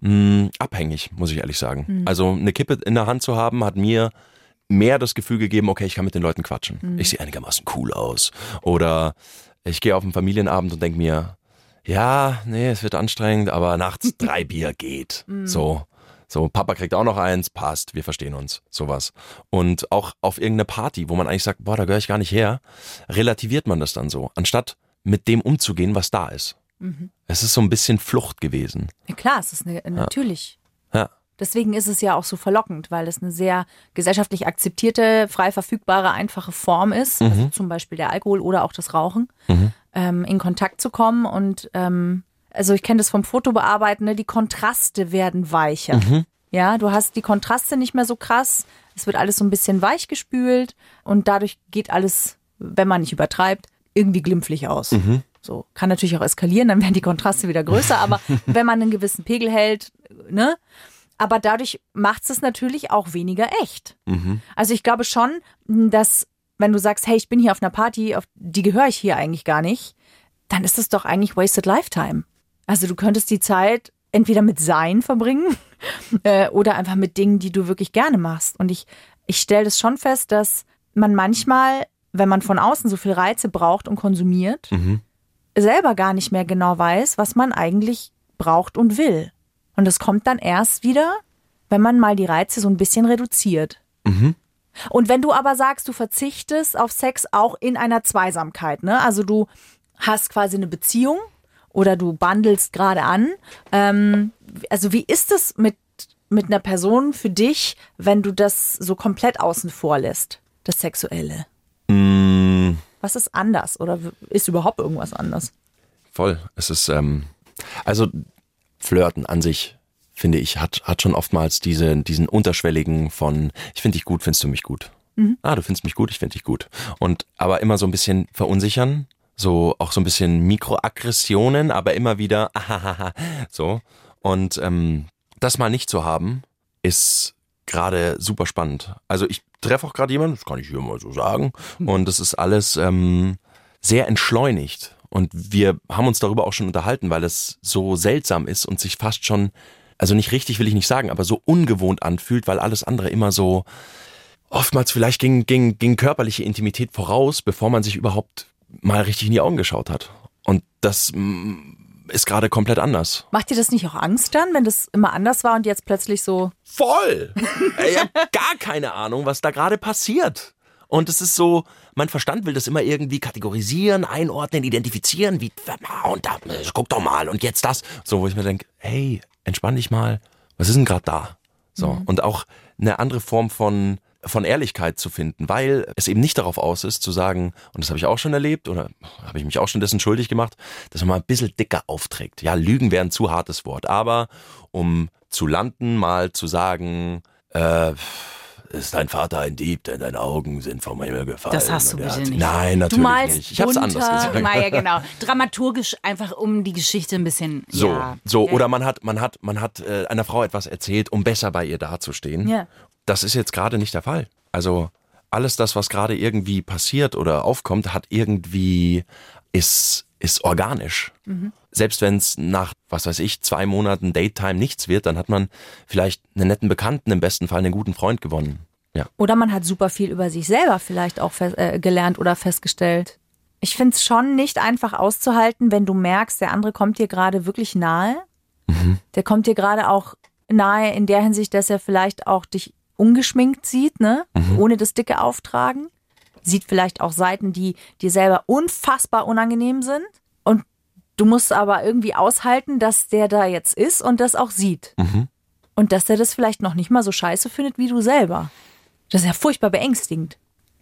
mh, abhängig, muss ich ehrlich sagen. Also eine Kippe in der Hand zu haben, hat mir mehr das Gefühl gegeben, okay, ich kann mit den Leuten quatschen. Ich sehe einigermaßen cool aus. Oder ich gehe auf einen Familienabend und denke mir, ja, nee, es wird anstrengend, aber nachts drei Bier geht. So. So, Papa kriegt auch noch eins, passt, wir verstehen uns, sowas. Und auch auf irgendeine Party, wo man eigentlich sagt, boah, da gehöre ich gar nicht her, relativiert man das dann so, anstatt mit dem umzugehen, was da ist. Es ist so ein bisschen Flucht gewesen. Ja, klar, es ist eine, natürlich. Ja. Deswegen ist es ja auch so verlockend, weil es eine sehr gesellschaftlich akzeptierte, frei verfügbare, einfache Form ist, also zum Beispiel der Alkohol oder auch das Rauchen, ähm, in Kontakt zu kommen. Und ähm, also ich kenne das vom Fotobearbeiten, ne? die Kontraste werden weicher. Ja, du hast die Kontraste nicht mehr so krass. Es wird alles so ein bisschen weich gespült und dadurch geht alles, wenn man nicht übertreibt, irgendwie glimpflich aus. So kann natürlich auch eskalieren, dann werden die Kontraste wieder größer, aber wenn man einen gewissen Pegel hält, ne? Aber dadurch macht es natürlich auch weniger echt. Also ich glaube schon, dass wenn du sagst, hey, ich bin hier auf einer Party, auf die gehöre ich hier eigentlich gar nicht, dann ist das doch eigentlich wasted lifetime. Also du könntest die Zeit entweder mit Sein verbringen äh, oder einfach mit Dingen, die du wirklich gerne machst. Und ich, ich stelle das schon fest, dass man manchmal, wenn man von außen so viel Reize braucht und konsumiert, selber gar nicht mehr genau weiß, was man eigentlich braucht und will. Und das kommt dann erst wieder, wenn man mal die Reize so ein bisschen reduziert. Und wenn du aber sagst, du verzichtest auf Sex auch in einer Zweisamkeit, ne? Also du hast quasi eine Beziehung oder du bandelst gerade an. Ähm, also wie ist es mit, mit einer Person für dich, wenn du das so komplett außen vor lässt, das Sexuelle? Mm, Was ist anders oder ist überhaupt irgendwas anders? Voll. Es ist, ähm, also Flirten an sich, finde ich, hat, hat schon oftmals diese, diesen unterschwelligen von, ich finde dich gut, findest du mich gut. Ah, du findest mich gut, ich finde dich gut. Und aber immer so ein bisschen verunsichern, so auch so ein bisschen Mikroaggressionen, aber immer wieder ahahaha, so. Und ähm, das mal nicht zu haben, ist gerade super spannend. Also ich treffe auch gerade jemanden, das kann ich hier mal so sagen, und das ist alles ähm, sehr entschleunigt. Und wir haben uns darüber auch schon unterhalten, weil es so seltsam ist und sich fast schon, also nicht richtig will ich nicht sagen, aber so ungewohnt anfühlt, weil alles andere immer so, oftmals vielleicht ging, ging, ging körperliche Intimität voraus, bevor man sich überhaupt mal richtig in die Augen geschaut hat. Und das mm, ist gerade komplett anders. Macht dir das nicht auch Angst dann, wenn das immer anders war und jetzt plötzlich so, Voll! Ich habe gar keine Ahnung, was da gerade passiert. Und es ist so, mein Verstand will das immer irgendwie kategorisieren, einordnen, identifizieren, wie, und da, guck doch mal, und jetzt das. So, wo ich mir denke, hey, entspann dich mal Was ist denn gerade da? So. Mhm. Und auch eine andere Form von, von Ehrlichkeit zu finden, weil es eben nicht darauf aus ist, zu sagen, und das habe ich auch schon erlebt oder habe ich mich auch schon dessen schuldig gemacht, dass man mal ein bisschen dicker aufträgt. Ja, Lügen wäre ein zu hartes Wort, aber um zu landen, mal zu sagen, äh, ist dein Vater ein Dieb, denn deine Augen sind vom Himmel gefallen. Das hast du bitte hat- nicht. Nein, natürlich Du malst nicht. Ich habe es anders gesagt. Mal, ja, genau. Dramaturgisch einfach um die Geschichte ein bisschen. So, ja. so Ja, oder man hat, man hat, man hat äh, einer Frau etwas erzählt, um besser bei ihr dazustehen. Ja. Das ist jetzt gerade nicht der Fall. Also alles das, was gerade irgendwie passiert oder aufkommt, hat irgendwie ist ist organisch. Selbst wenn es nach, was weiß ich, zwei Monaten Date-Time nichts wird, dann hat man vielleicht einen netten Bekannten, im besten Fall einen guten Freund gewonnen. Ja. Oder man hat super viel über sich selber vielleicht auch äh, gelernt oder festgestellt. Ich finde es schon nicht einfach auszuhalten, wenn du merkst, der andere kommt dir gerade wirklich nahe. Der kommt dir gerade auch nahe in der Hinsicht, dass er vielleicht auch dich ungeschminkt sieht, ne? Ohne das dicke Auftragen. Sieht vielleicht auch Seiten, die dir selber unfassbar unangenehm sind. Und du musst aber irgendwie aushalten, dass der da jetzt ist und das auch sieht. Und dass der das vielleicht noch nicht mal so scheiße findet wie du selber. Das ist ja furchtbar beängstigend.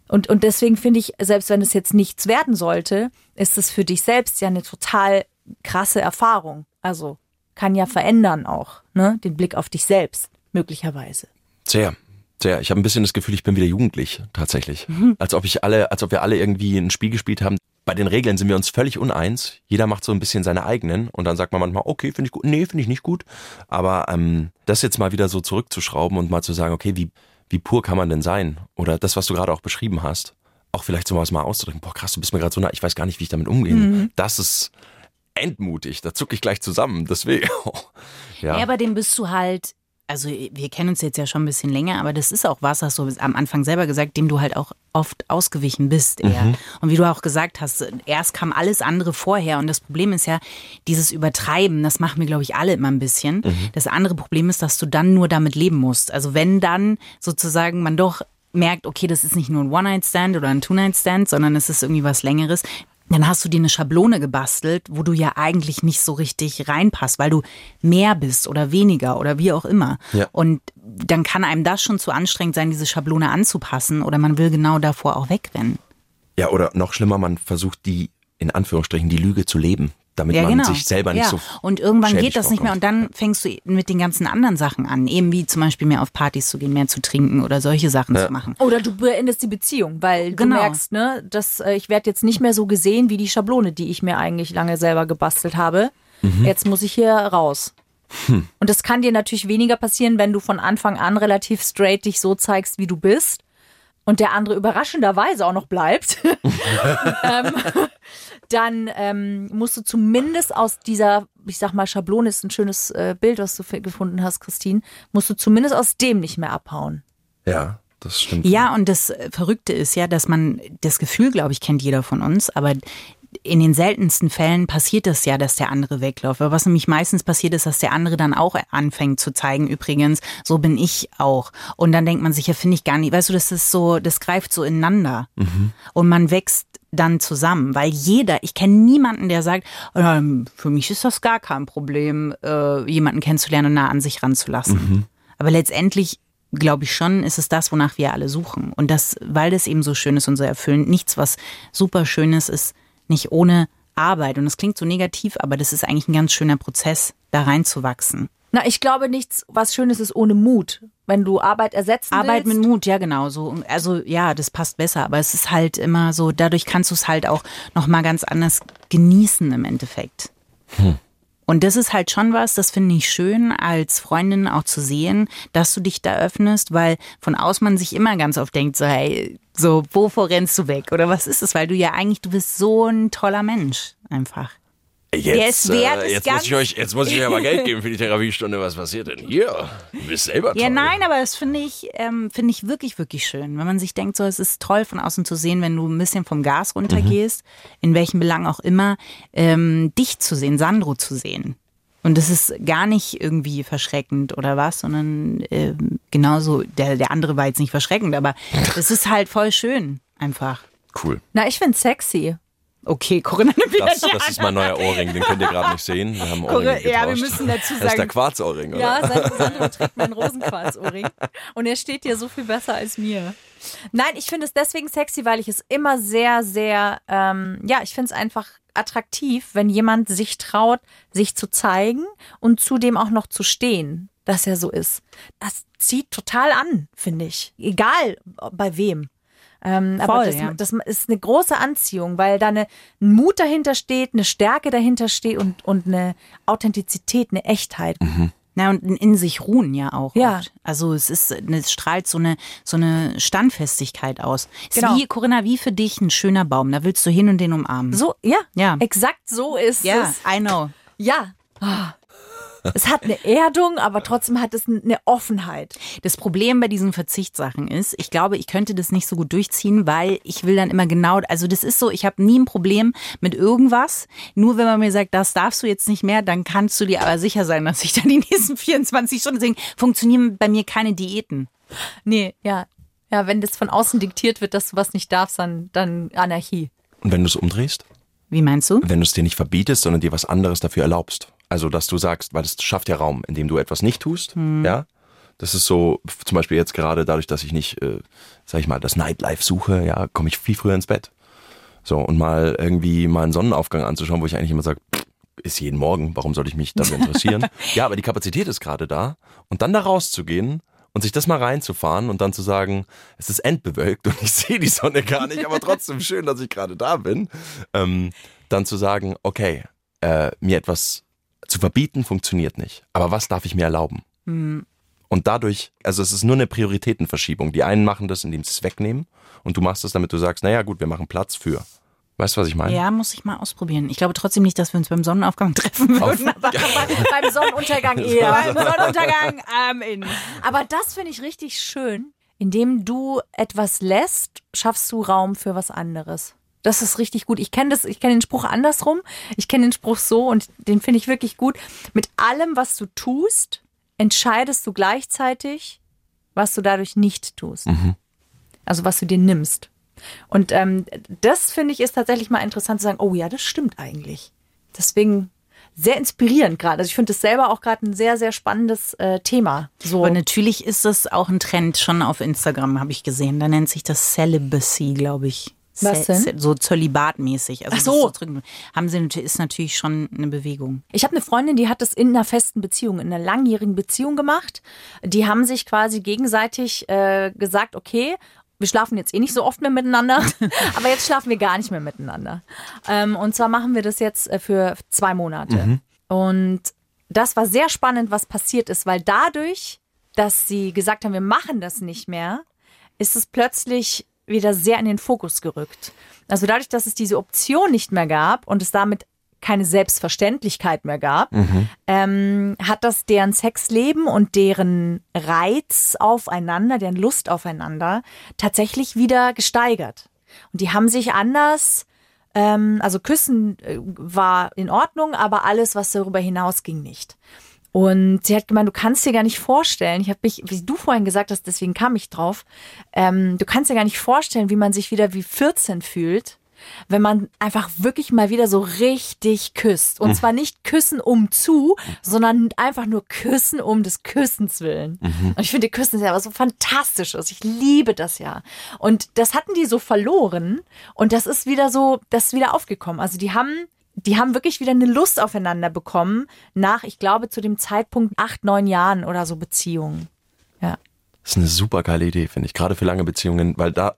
Und, und deswegen finde ich, selbst wenn es jetzt nichts werden sollte, ist es für dich selbst ja eine total krasse Erfahrung. Also kann ja verändern auch, ne? Den Blick auf dich selbst, möglicherweise. Sehr, sehr. Ich habe ein bisschen das Gefühl, ich bin wieder jugendlich, tatsächlich. Als ob ich alle, als ob wir alle irgendwie ein Spiel gespielt haben. Bei den Regeln sind wir uns völlig uneins. Jeder macht so ein bisschen seine eigenen und dann sagt man manchmal, okay, finde ich gut, nee, finde ich nicht gut. Aber ähm, das jetzt mal wieder so zurückzuschrauben und mal zu sagen, okay, wie, wie pur kann man denn sein? Oder das, was du gerade auch beschrieben hast, auch vielleicht sowas mal auszudrücken, boah krass, du bist mir gerade so nah, ich weiß gar nicht, wie ich damit umgehe. Das ist entmutig, da zucke ich gleich zusammen. Deswegen. ja. Ja, aber dem bist du halt, also wir kennen uns jetzt ja schon ein bisschen länger, aber das ist auch was, hast du am Anfang selber gesagt, dem du halt auch oft ausgewichen bist eher. Und wie du auch gesagt hast, erst kam alles andere vorher und das Problem ist ja, dieses Übertreiben, das machen wir, glaube ich, alle immer ein bisschen. Das andere Problem ist, dass du dann nur damit leben musst. Also wenn dann sozusagen man doch merkt, okay, das ist nicht nur ein One-Night-Stand oder ein Two-Night-Stand, sondern es ist irgendwie was Längeres, dann hast du dir eine Schablone gebastelt, wo du ja eigentlich nicht so richtig reinpasst, weil du mehr bist oder weniger oder wie auch immer. Ja. Und dann kann einem das schon zu anstrengend sein, diese Schablone anzupassen oder man will genau davor auch wegrennen. Ja, oder noch schlimmer, man versucht die, in Anführungsstrichen, die Lüge zu leben, damit Ja, man genau. sich selber nicht ja. so. Und irgendwann geht das nicht mehr und dann fängst du mit den ganzen anderen Sachen an, eben wie zum Beispiel mehr auf Partys zu gehen, mehr zu trinken oder solche Sachen zu machen. Oder du beendest die Beziehung, weil Genau. du merkst, ne, dass äh, ich werde jetzt nicht mehr so gesehen wie die Schablone, die ich mir eigentlich lange selber gebastelt habe. Jetzt muss ich hier raus. Und das kann dir natürlich weniger passieren, wenn du von Anfang an relativ straight dich so zeigst, wie du bist. Und der andere überraschenderweise auch noch bleibt, ähm, dann ähm, musst du zumindest aus dieser, ich sag mal, Schablone ist ein schönes äh, Bild, was du gefunden hast, Christine, musst du zumindest aus dem nicht mehr abhauen. Ja, das stimmt. Ja, und das äh, Verrückte ist ja, dass man das Gefühl, glaube ich, kennt jeder von uns, aber in den seltensten Fällen passiert es ja, dass der andere wegläuft. Aber was nämlich meistens passiert ist, dass der andere dann auch anfängt zu zeigen, übrigens, so bin ich auch. Und dann denkt man sich, ja, finde ich gar nicht, weißt du, das ist so, das greift so ineinander. Und man wächst dann zusammen, weil jeder, ich kenne niemanden, der sagt, ähm, für mich ist das gar kein Problem, äh, jemanden kennenzulernen und nah an sich ranzulassen. Aber letztendlich glaube ich schon, ist es das, wonach wir alle suchen. Und das, weil das eben so schön ist und so erfüllend, nichts, was super Schönes ist, nicht ohne Arbeit. Und das klingt so negativ, aber das ist eigentlich ein ganz schöner Prozess, da reinzuwachsen. Na, ich glaube nichts, was Schönes ist ohne Mut. Wenn du Arbeit ersetzen Arbeit willst. mit Mut, ja genau. So, also ja, das passt besser, aber es ist halt immer so, dadurch kannst du es halt auch nochmal ganz anders genießen im Endeffekt. Und das ist halt schon was, das finde ich schön, als Freundin auch zu sehen, dass du dich da öffnest, weil von außen man sich immer ganz oft denkt, so, hey, so, wovor rennst du weg? Oder was ist es? Weil du ja eigentlich, du bist so ein toller Mensch, einfach. Jetzt, ist wert, äh, jetzt, muss ich euch, jetzt muss ich euch aber Geld geben für die Therapiestunde. Was passiert denn hier? Du bist selber toll. Ja, nein, aber das finde ich, ähm, finde ich wirklich, wirklich schön. Wenn man sich denkt, so, es ist toll von außen zu sehen, wenn du ein bisschen vom Gas runtergehst, in welchem Belang auch immer, ähm, dich zu sehen, Sandro zu sehen. Und das ist gar nicht irgendwie verschreckend oder was, sondern ähm, genauso, der, der andere war jetzt nicht verschreckend, aber es ist halt voll schön, einfach. Cool. Na, ich find's sexy. Okay, Corinna nimmt Das, das ist mein neuer Ohrring, den könnt ihr gerade nicht sehen. Wir haben Ohrringe ja, wir getauscht. müssen dazu Das ist der sagen, Quarzohrring, oder? Ja, Sandro trägt meinen Rosenquarzohrring. Und er steht dir so viel besser als mir. Nein, ich finde es deswegen sexy, weil ich es immer sehr, sehr, ähm, ja, ich finde es einfach attraktiv, wenn jemand sich traut, sich zu zeigen und zudem auch noch zu stehen, dass er so ist. Das zieht total an, finde ich. Egal bei wem. Ähm, aber Voll, das, ja. das ist eine große Anziehung, weil da eine, ein Mut dahinter steht, eine Stärke dahinter steht und, und eine Authentizität, eine Echtheit. Na, und in sich ruhen ja auch. Ja. Oft. Also es ist, es strahlt so eine, so eine Standfestigkeit aus. Ist Genau. wie, Corinna, wie für dich ein schöner Baum. Da willst du hin und den umarmen. So, ja, Ja. exakt so ist ja, es. I know. Ja. Ah. Es hat eine Erdung, aber trotzdem hat es eine Offenheit. Das Problem bei diesen Verzichtssachen ist, ich glaube, ich könnte das nicht so gut durchziehen, weil ich will dann immer genau, also das ist so, ich habe nie ein Problem mit irgendwas. Nur wenn man mir sagt, das darfst du jetzt nicht mehr, dann kannst du dir aber sicher sein, dass ich dann die nächsten 24 Stunden, deswegen funktionieren bei mir keine Diäten. Nee, ja. Ja, wenn das von außen diktiert wird, dass du was nicht darfst, dann, dann Anarchie. Und wenn du es umdrehst? Wie meinst du? Wenn du es dir nicht verbietest, sondern dir was anderes dafür erlaubst. Also, dass du sagst, weil das schafft ja Raum, indem du etwas nicht tust, ja. Das ist so, zum Beispiel jetzt gerade dadurch, dass ich nicht, äh, sag ich mal, das Nightlife suche, ja, komme ich viel früher ins Bett. So, und mal irgendwie mal einen Sonnenaufgang anzuschauen, wo ich eigentlich immer sage, ist jeden Morgen, warum soll ich mich dafür interessieren? ja, aber die Kapazität ist gerade da. Und dann da rauszugehen und sich das mal reinzufahren und dann zu sagen, es ist endbewölkt und ich sehe die Sonne gar nicht, aber trotzdem schön, dass ich gerade da bin. Ähm, dann zu sagen, okay, äh, mir etwas zu verbieten funktioniert nicht. Aber was darf ich mir erlauben? Und dadurch, also es ist nur eine Prioritätenverschiebung. Die einen machen das, indem sie es wegnehmen und du machst es, damit du sagst, naja gut, wir machen Platz für. Weißt du, was ich meine? Ja, muss ich mal ausprobieren. Ich glaube trotzdem nicht, dass wir uns beim Sonnenaufgang treffen würden. Aber Beim Sonnenuntergang eher. beim Sonnenuntergang am in. Aber das finde ich richtig schön. Indem du etwas lässt, schaffst du Raum für was anderes. Das ist richtig gut. Ich kenne das, ich kenne den Spruch andersrum. Ich kenne den Spruch so und den finde ich wirklich gut. Mit allem, was du tust, entscheidest du gleichzeitig, was du dadurch nicht tust. Also was du dir nimmst. Und ähm, das finde ich ist tatsächlich mal interessant zu sagen, oh ja, das stimmt eigentlich. Deswegen sehr inspirierend gerade. Also ich finde das selber auch gerade ein sehr, sehr spannendes äh, Thema. So. Aber natürlich ist das auch ein Trend schon auf Instagram, habe ich gesehen. Da nennt sich das Celibacy, glaube ich. Was denn? So zölibatmäßig. Also Ach so. drin- haben sie natürlich- ist natürlich schon eine Bewegung. Ich habe eine Freundin, die hat das in einer festen Beziehung, in einer langjährigen Beziehung gemacht. Die haben sich quasi gegenseitig äh, gesagt, okay, wir schlafen jetzt eh nicht so oft mehr miteinander, aber jetzt schlafen wir gar nicht mehr miteinander. Ähm, und zwar machen wir das jetzt äh, für zwei Monate. Und das war sehr spannend, was passiert ist, weil dadurch, dass sie gesagt haben, wir machen das nicht mehr, ist es plötzlich wieder sehr in den Fokus gerückt. Also dadurch, dass es diese Option nicht mehr gab und es damit keine Selbstverständlichkeit mehr gab, ähm, hat das deren Sexleben und deren Reiz aufeinander, deren Lust aufeinander tatsächlich wieder gesteigert. Und die haben sich anders, ähm, also Küssen äh, war in Ordnung, aber alles, was darüber hinaus ging, nicht. Und sie hat gemeint, du kannst dir gar nicht vorstellen, ich habe mich, wie du vorhin gesagt hast, deswegen kam ich drauf, ähm, du kannst dir gar nicht vorstellen, wie man sich wieder wie 14 fühlt, wenn man einfach wirklich mal wieder so richtig küsst. Und zwar nicht küssen um zu, sondern einfach nur küssen um des Küssens willen. Und ich finde Küssen ist ja was so Fantastisches. Ich liebe das ja. Und das hatten die so verloren. Und das ist wieder so, das ist wieder aufgekommen. Also die haben die haben wirklich wieder eine Lust aufeinander bekommen nach, ich glaube, zu dem Zeitpunkt acht, neun Jahren oder so Beziehungen. Ja. Das ist eine super geile Idee, finde ich. Gerade für lange Beziehungen, weil da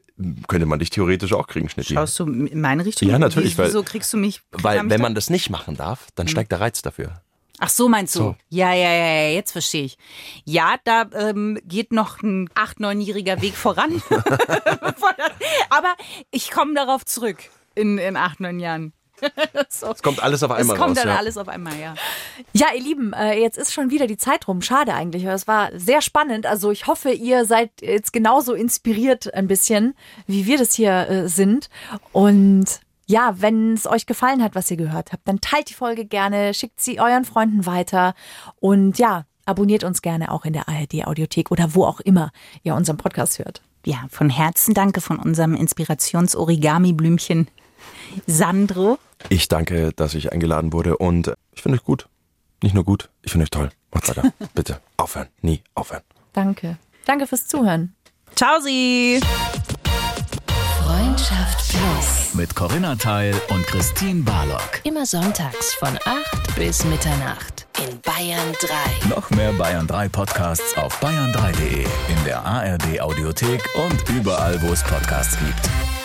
könnte man dich theoretisch auch kriegen, Schnitti. Schaust du in meine Richtung? Ja, natürlich, Wie, weil- wieso kriegst du mich? Weil wenn man das nicht machen darf, dann steigt der Reiz dafür. Ach so, meinst du? So. Ja, ja, ja, ja, jetzt verstehe ich. Ja, da ähm, geht noch ein acht-, neunjähriger Weg voran. Aber ich komme darauf zurück in, in acht, neun Jahren. so. Es kommt alles auf Es einmal kommt raus. dann ja. alles auf einmal, ja. Ja, ihr Lieben, äh, jetzt ist schon wieder die Zeit rum. Schade eigentlich. aber Es war sehr spannend. Also ich hoffe, ihr seid jetzt genauso inspiriert ein bisschen, wie wir das hier äh, sind. Und ja, wenn es euch gefallen hat, was ihr gehört habt, dann teilt die Folge gerne, schickt sie euren Freunden weiter und ja, abonniert uns gerne auch in der ARD Audiothek oder wo auch immer ihr unseren Podcast hört. Ja, von Herzen danke von unserem Inspirations-Origami-Blümchen. Sandro. Ich danke, dass ich eingeladen wurde und ich finde euch gut. Nicht nur gut, ich finde euch toll. Macht weiter. Bitte. Aufhören. Nie aufhören. Danke. Danke fürs Zuhören. Ciao, Sie. Freundschaft Plus. Mit Corinna Teil und Christine Barlock. Immer sonntags von 8 bis Mitternacht in Bayern 3. Noch mehr Bayern 3 Podcasts auf bayern3.de, in der ARD Audiothek und überall, wo es Podcasts gibt.